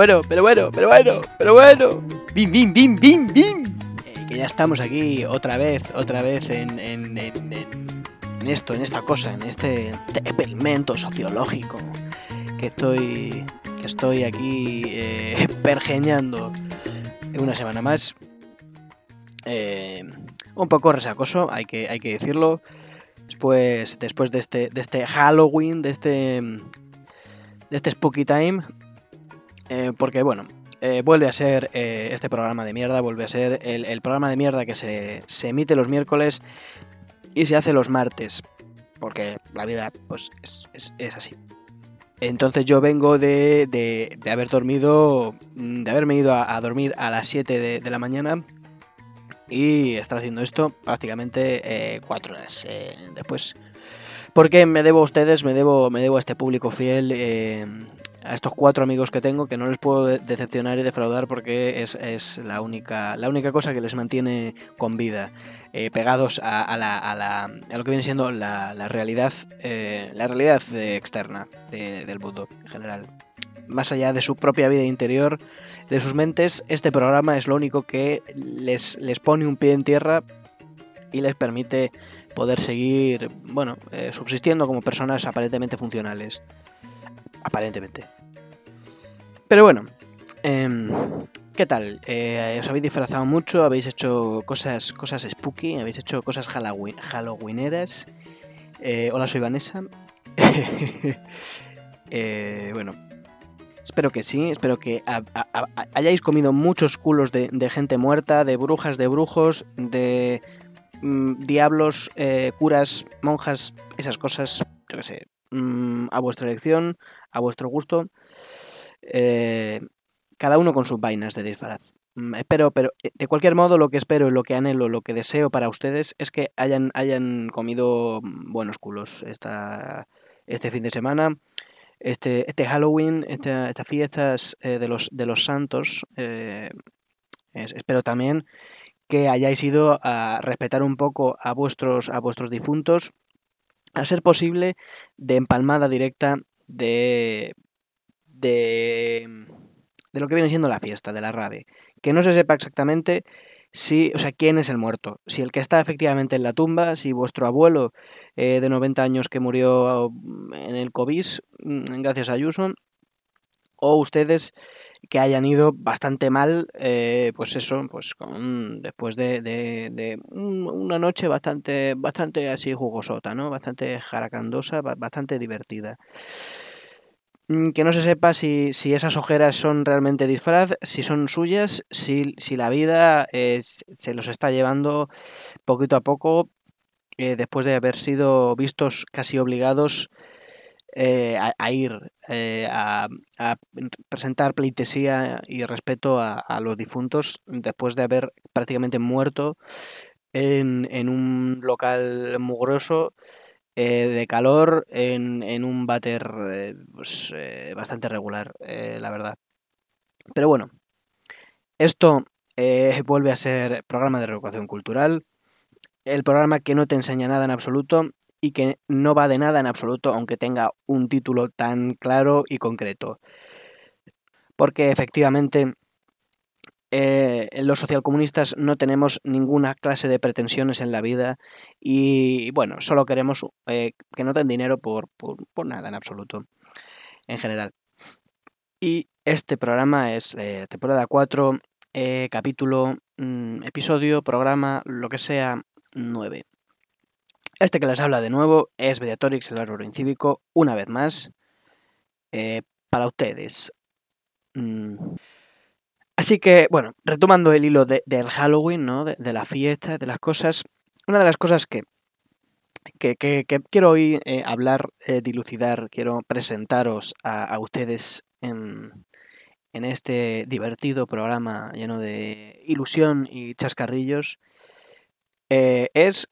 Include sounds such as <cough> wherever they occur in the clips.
bueno, pero bueno, pero bueno, pero bueno. Bim, bim, bim, bim, bim. Que ya estamos aquí otra vez, otra vez en, en, en, esto, en esta cosa, en este experimento sociológico que estoy, que estoy aquí eh, <laughs> pergeñando una semana más. Eh, un poco resacoso, hay que, hay que decirlo. Después, después de este, de este Halloween, de este, de este Spooky Time, eh, porque bueno, eh, vuelve a ser eh, este programa de mierda, vuelve a ser el, programa de mierda que se, emite los miércoles y se hace los martes, porque la vida pues es, así. Entonces yo vengo de, de, de, haber dormido, de haberme ido a, dormir a las 7 de, la mañana y estar haciendo esto prácticamente eh, cuatro horas después. Porque me debo a ustedes, me debo, me debo a este público fiel, a estos cuatro amigos que tengo, que no les puedo decepcionar y defraudar porque es, es la, única, la única cosa que les mantiene con vida, eh, pegados a, a, la, a, la, a, lo que viene siendo la, la realidad, eh, la realidad externa de, del mundo en general. Más allá de su propia vida interior, de sus mentes, este programa es lo único que les, les pone un pie en tierra y les permite poder seguir, bueno, eh, subsistiendo como personas aparentemente funcionales. Aparentemente. Pero bueno, eh, ¿qué tal? Eh, ¿Os habéis disfrazado mucho? ¿Habéis hecho cosas, cosas spooky? ¿Habéis hecho cosas halloween, halloweeneras? Eh, hola, soy Vanessa. <laughs> Eh, bueno, Espero que sí, espero que hayáis comido muchos culos de, gente muerta, de brujas, de brujos, de mmm, diablos, curas, monjas, esas cosas, yo qué sé, mmm, a vuestra elección, a vuestro gusto. Eh, cada uno con sus vainas de disfraz. Mm, espero, pero eh, de cualquier modo, lo que espero, lo que anhelo, lo que deseo para ustedes es que hayan, hayan comido buenos culos esta, este fin de semana este, este Halloween, esta, estas fiestas eh, de, los, de los santos, es, espero también que hayáis ido a respetar un poco a vuestros, a vuestros difuntos, a ser posible de empalmada directa de, de, de lo que viene siendo la fiesta, de la rave. Que no se sepa exactamente si, o sea, quién es el muerto. Si el que está efectivamente en la tumba, si vuestro abuelo eh, de 90 años que murió mm, en el COVID, mm, gracias a Ayuso, o ustedes que hayan ido bastante mal, eh, pues eso, pues con, después de, de, de, una noche bastante, bastante así jugosota, ¿no? Bastante jaracandosa, bastante divertida. Mm, que no se sepa si, si, esas ojeras son realmente disfraz, si son suyas, si, si la vida eh, se los está llevando poquito a poco eh, después de haber sido vistos casi obligados eh, a, ir eh, a, presentar pleitesía y respeto a, los difuntos después de haber prácticamente muerto en, en un local mugroso eh, de calor en, en un váter pues, bastante regular, la verdad. Pero bueno, esto vuelve a ser programa de reeducación cultural, el programa que no te enseña nada en absoluto y que no va de nada en absoluto, aunque tenga un título tan claro y concreto. Porque efectivamente eh, los socialcomunistas no tenemos ninguna clase de pretensiones en la vida y bueno, solo queremos eh, que no den dinero por, por, nada en absoluto, en general. Y este programa es eh, temporada 4, eh, capítulo, mmm, episodio, programa, lo que sea, 9. Este que les habla de nuevo es Mediatorix, el árbol incívico, una vez más, eh, para ustedes. Mm. Así que, bueno, retomando el hilo de, del Halloween, ¿no? De, la fiesta, de las cosas, una de las cosas que, que, quiero hoy eh, hablar, eh, dilucidar, quiero presentaros a, a ustedes en, en, este divertido programa lleno de ilusión y chascarrillos, es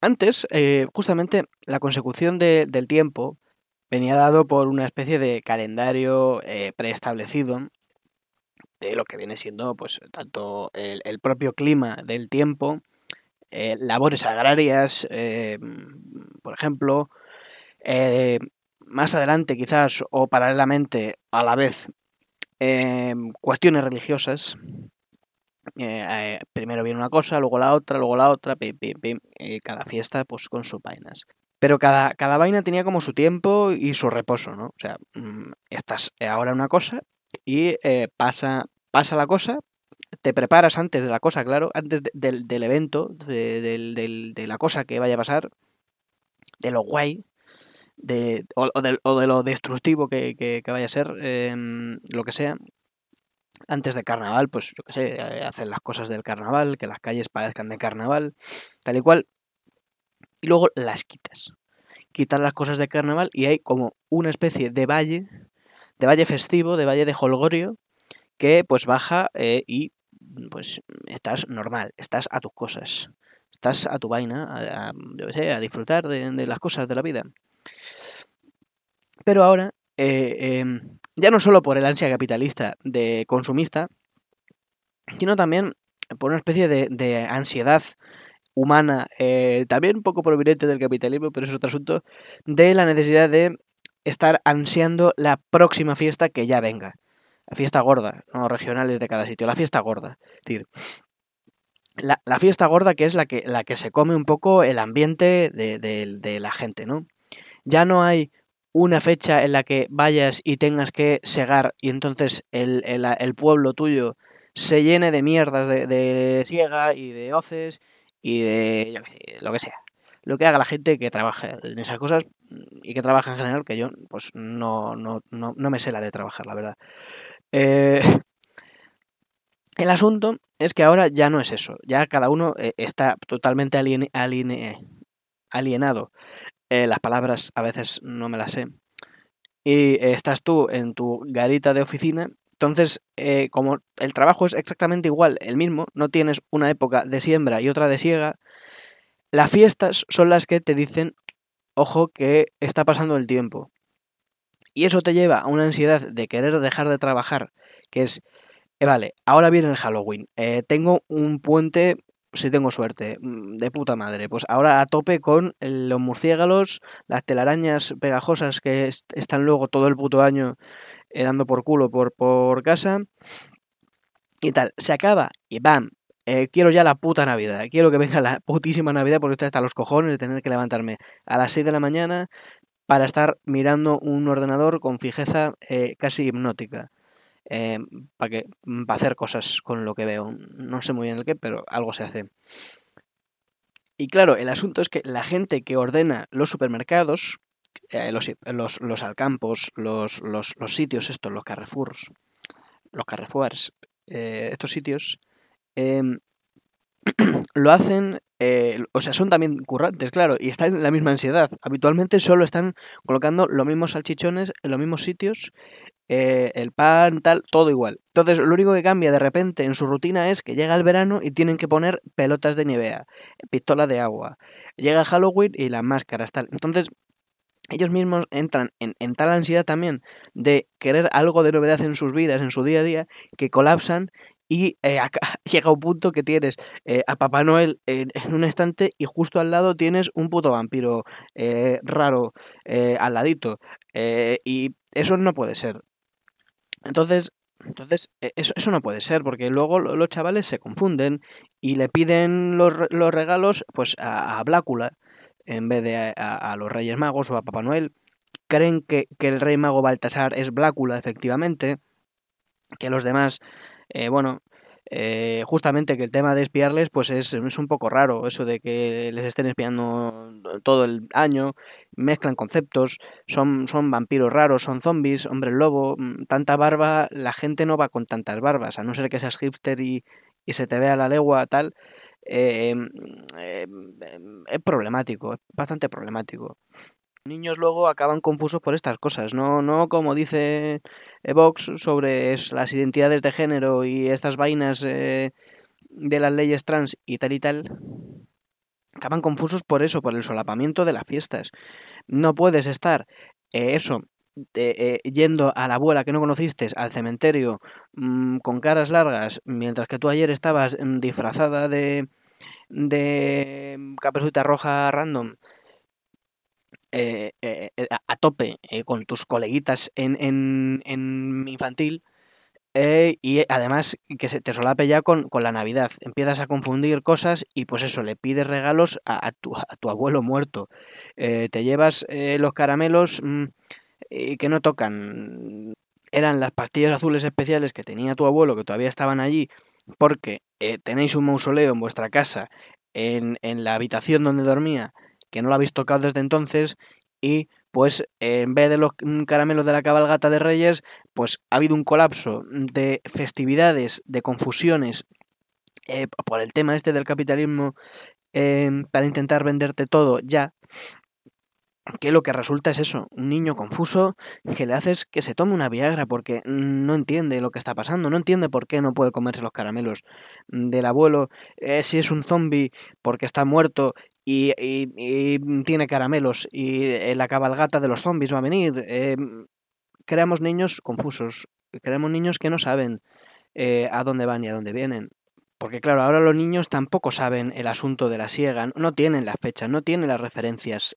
antes, eh, justamente, la consecución de, del tiempo venía dado por una especie de calendario eh, preestablecido de lo que viene siendo pues tanto el, propio clima del tiempo, eh, labores agrarias, eh, por ejemplo, más adelante quizás o paralelamente a la vez cuestiones religiosas. Eh, primero viene una cosa, luego la otra, luego la otra, pim, cada fiesta pues con sus vainas. Pero cada, cada vaina tenía como su tiempo y su reposo, ¿no? O sea, mm, estás ahora una cosa y pasa, pasa la cosa, te preparas antes de la cosa, claro, antes del, del, evento, de, de, la cosa que vaya a pasar, de lo guay, de, o, de, o de lo destructivo que, que, vaya a ser, em, lo que sea. Antes de carnaval, pues yo qué sé, eh, hacer las cosas del carnaval, que las calles parezcan de carnaval, tal y cual. Y luego las quitas. Quitas las cosas de carnaval y hay como una especie de valle, de valle festivo, de valle de holgorio, que pues baja eh, y pues estás normal, estás a tus cosas, estás a tu vaina, a, a disfrutar de, las cosas de la vida. Pero ahora, eh, em, ya no solo por el ansia capitalista de consumista, sino también por una especie de, ansiedad humana, eh, también un poco proveniente del capitalismo, pero es otro asunto, de la necesidad de estar ansiando la próxima fiesta que ya venga la fiesta gorda, no regionales de cada sitio, la fiesta gorda. Es decir, la, fiesta gorda que es la que, la que se come un poco el ambiente de, la gente, ¿no? Ya no hay una fecha en la que vayas y tengas que segar y entonces el, el, pueblo tuyo se llene de mierdas de, de, y de hoces y de lo que sea. Lo que haga la gente que trabaja en esas cosas y que trabaja en general, que yo pues no, no, no, no me sé la de trabajar, la verdad. Eh, el asunto es que ahora ya no es eso, ya cada uno eh, está totalmente alienado. Eh, las palabras a veces no me las sé. Y estás tú en tu garita de oficina, entonces como el trabajo es exactamente igual, el mismo, no tienes una época de siembra y otra de siega, las fiestas son las que te dicen, ojo, que está pasando el tiempo. Y eso te lleva a una ansiedad de querer dejar de trabajar, que es, eh, vale, ahora viene el Halloween, eh, tengo un puente, si tengo suerte, mm, de puta madre, pues ahora a tope con los murciélagos, las telarañas pegajosas que están luego todo el puto año eh, dando por culo por, por casa. Y tal, se acaba y ¡bam! quiero ya la puta Navidad. Quiero que venga la putísima Navidad porque estoy hasta los cojones de tener que levantarme a las 6 de la mañana, para estar mirando un ordenador con fijeza eh, casi hipnótica. Eh, para que para hacer cosas con lo que veo. No sé muy bien el qué, pero algo se hace. Y claro, el asunto es que la gente que ordena los supermercados, eh, los, los, los, alcampos, los, los, sitios estos, los Carrefours, los Carrefours, estos sitios, em, <clears throat> lo hacen, eh, o sea, son también currantes, claro, y están en la misma ansiedad. Habitualmente solo están colocando los mismos salchichones en los mismos sitios, eh, el pan, tal, todo igual. Entonces, lo único que cambia de repente en su rutina es que llega el verano y tienen que poner pelotas de nivea, pistola de agua. Llega Halloween y las máscaras, tal. Entonces, ellos mismos entran en, tal ansiedad también de querer algo de novedad en sus vidas, en su día a día, que colapsan y eh, <laughs> llega un punto que tienes eh, a Papá Noel en, un estante y justo al lado tienes un puto vampiro eh, raro al ladito. y eso no puede ser. Entonces, entonces eso, eso no puede ser, porque luego los chavales se confunden y le piden los, los regalos pues a, Blácula en vez de a, a, los Reyes Magos o a Papá Noel. Creen que, que el Rey Mago Baltasar es Blácula, efectivamente, que los demás eh, bueno, eh, justamente que el tema de espiarles pues es, es, un poco raro, eso de que les estén espiando todo el año, mezclan conceptos, son, son vampiros raros, son zombies, hombres lobo, mm, tanta barba, la gente no va con tantas barbas, a no ser que seas hipster y, y se te vea la legua tal, eh, es problemático, es bastante problemático niños luego acaban confusos por estas cosas, no, no como dice Vox sobre las identidades de género y estas vainas eh, de las leyes trans y tal y tal. Acaban confusos por eso, por el solapamiento de las fiestas. No puedes estar, eh, eso, eh, yendo a la abuela que no conociste al cementerio mm, con caras largas, mientras que tú ayer estabas mm, disfrazada de, de caperucita roja random eh, eh, a tope con tus coleguitas en, en, en infantil eh, y además que se te solape ya con, con, la Navidad. Empiezas a confundir cosas y pues eso, le pides regalos a, tu, a tu, abuelo muerto. Eh, te llevas eh, los caramelos mm, que no tocan. Eran las pastillas azules especiales que tenía tu abuelo, que todavía estaban allí, porque tenéis un mausoleo en vuestra casa, en, en la habitación donde dormía, que no lo habéis tocado desde entonces, y pues en vez de los caramelos de la cabalgata de Reyes, pues ha habido un colapso de festividades, de confusiones eh, por el tema este del capitalismo em, para intentar venderte todo ya. Que lo que resulta es eso, un niño confuso que le haces que se tome una Viagra porque no entiende lo que está pasando, no entiende por qué no puede comerse los caramelos del abuelo, eh, si es un zombie porque está muerto y, tiene caramelos y eh, la cabalgata de los zombies va a venir. Eh, creamos niños confusos, creamos niños que no saben eh, a dónde van y a dónde vienen. Porque claro, ahora los niños tampoco saben el asunto de la siega, no tienen las fechas, no tienen las referencias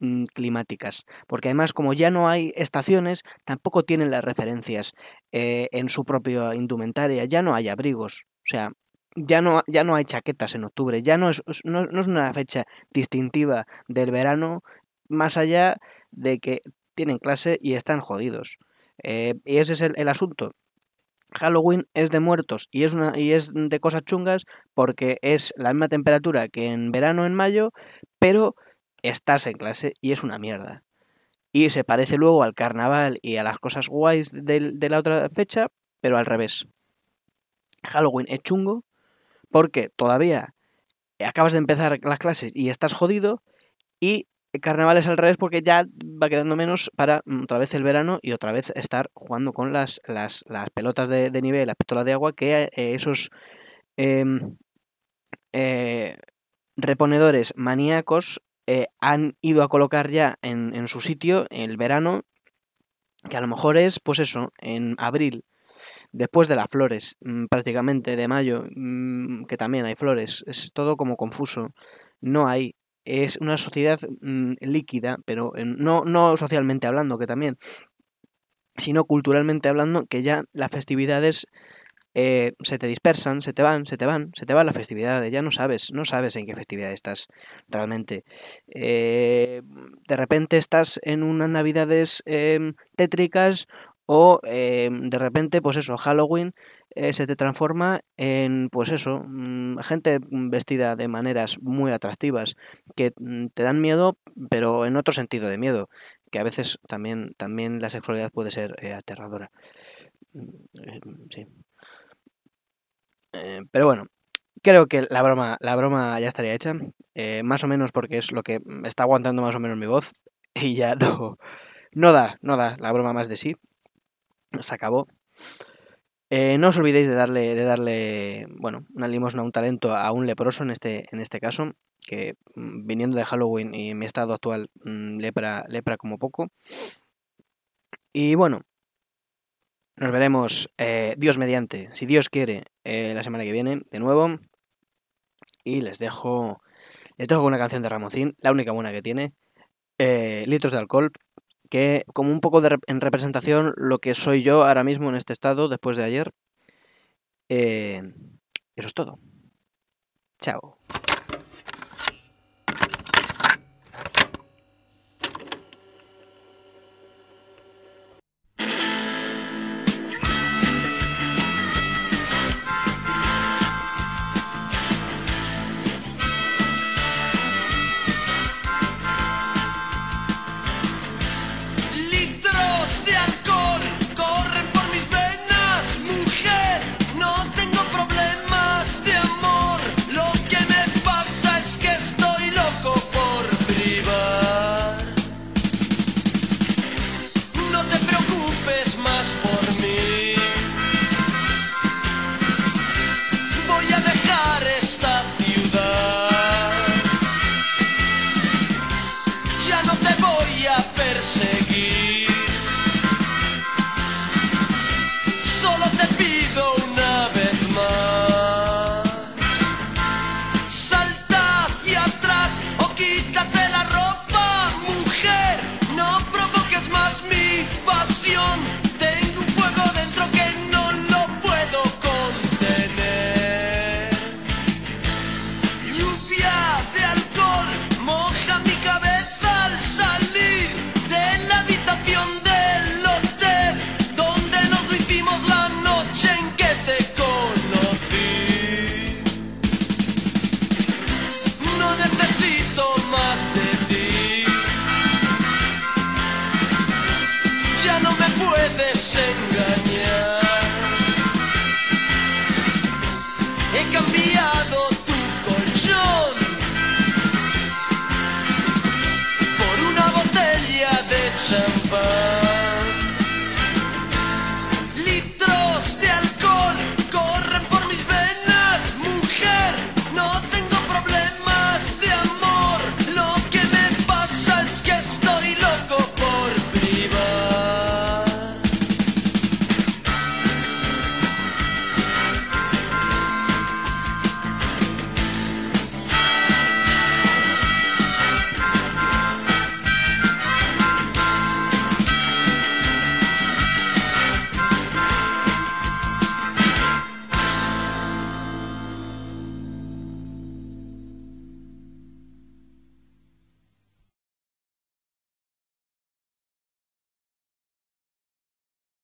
mm, climáticas. Porque además, como ya no hay estaciones, tampoco tienen las referencias en su propia indumentaria, ya no hay abrigos. O sea, ya no, ya no hay chaquetas en octubre, ya no es, no, es una fecha distintiva del verano, más allá de que tienen clase y están jodidos. Eh, y ese es el, asunto. Halloween es de muertos y es, una, y es de cosas chungas porque es la misma temperatura que en verano en mayo, pero estás en clase y es una mierda. Y se parece luego al carnaval y a las cosas guays de, de la otra fecha, pero al revés. Halloween es chungo porque todavía acabas de empezar las clases y estás jodido y carnaval es al revés porque ya va quedando menos para mm, otra vez el verano y otra vez estar jugando con las, las, pelotas de, nivel, las pistolas de agua que eh, esos em, eh, reponedores maníacos eh, han ido a colocar ya en, en su sitio el verano que a lo mejor es pues eso en abril después de las flores, mm, prácticamente de mayo, mm, que también hay flores, es todo como confuso, no hay, es una sociedad mm, líquida, pero no, no socialmente hablando, que también, sino culturalmente hablando, que ya las festividades eh, se te dispersan, se te van, se te van, se te van las festividades, ya no sabes, no sabes en qué festividad estás realmente. Eh, de repente estás en unas navidades em, tétricas o em, de repente, pues eso, Halloween eh, se te transforma en, pues eso, mm, gente vestida de maneras muy atractivas, que mm, te dan miedo, pero en otro sentido de miedo, que a veces también, también la sexualidad puede ser eh, aterradora. Mm, eh, sí. pero bueno, creo que la broma, la broma ya estaría hecha, más o menos porque es lo que está aguantando más o menos mi voz, <laughs> y ya no, no da, no da la broma más de sí se acabó. Eh, no os olvidéis de darle, de darle, bueno, una limosna, un talento a un leproso en este, en este caso, que mm, viniendo de Halloween y en mi estado actual, mm, lepra, lepra como poco. Y bueno, nos veremos, eh, Dios mediante, si Dios quiere, eh, la semana que viene, de nuevo. Y les dejo, les dejo una canción de Ramoncín, la única buena que tiene, Litros de Alcohol, que como un poco de, en representación lo que soy yo ahora mismo en este estado después de ayer. Eh, eso es todo. Chao. desengañar. He cambiado tu colchón por una botella de champán.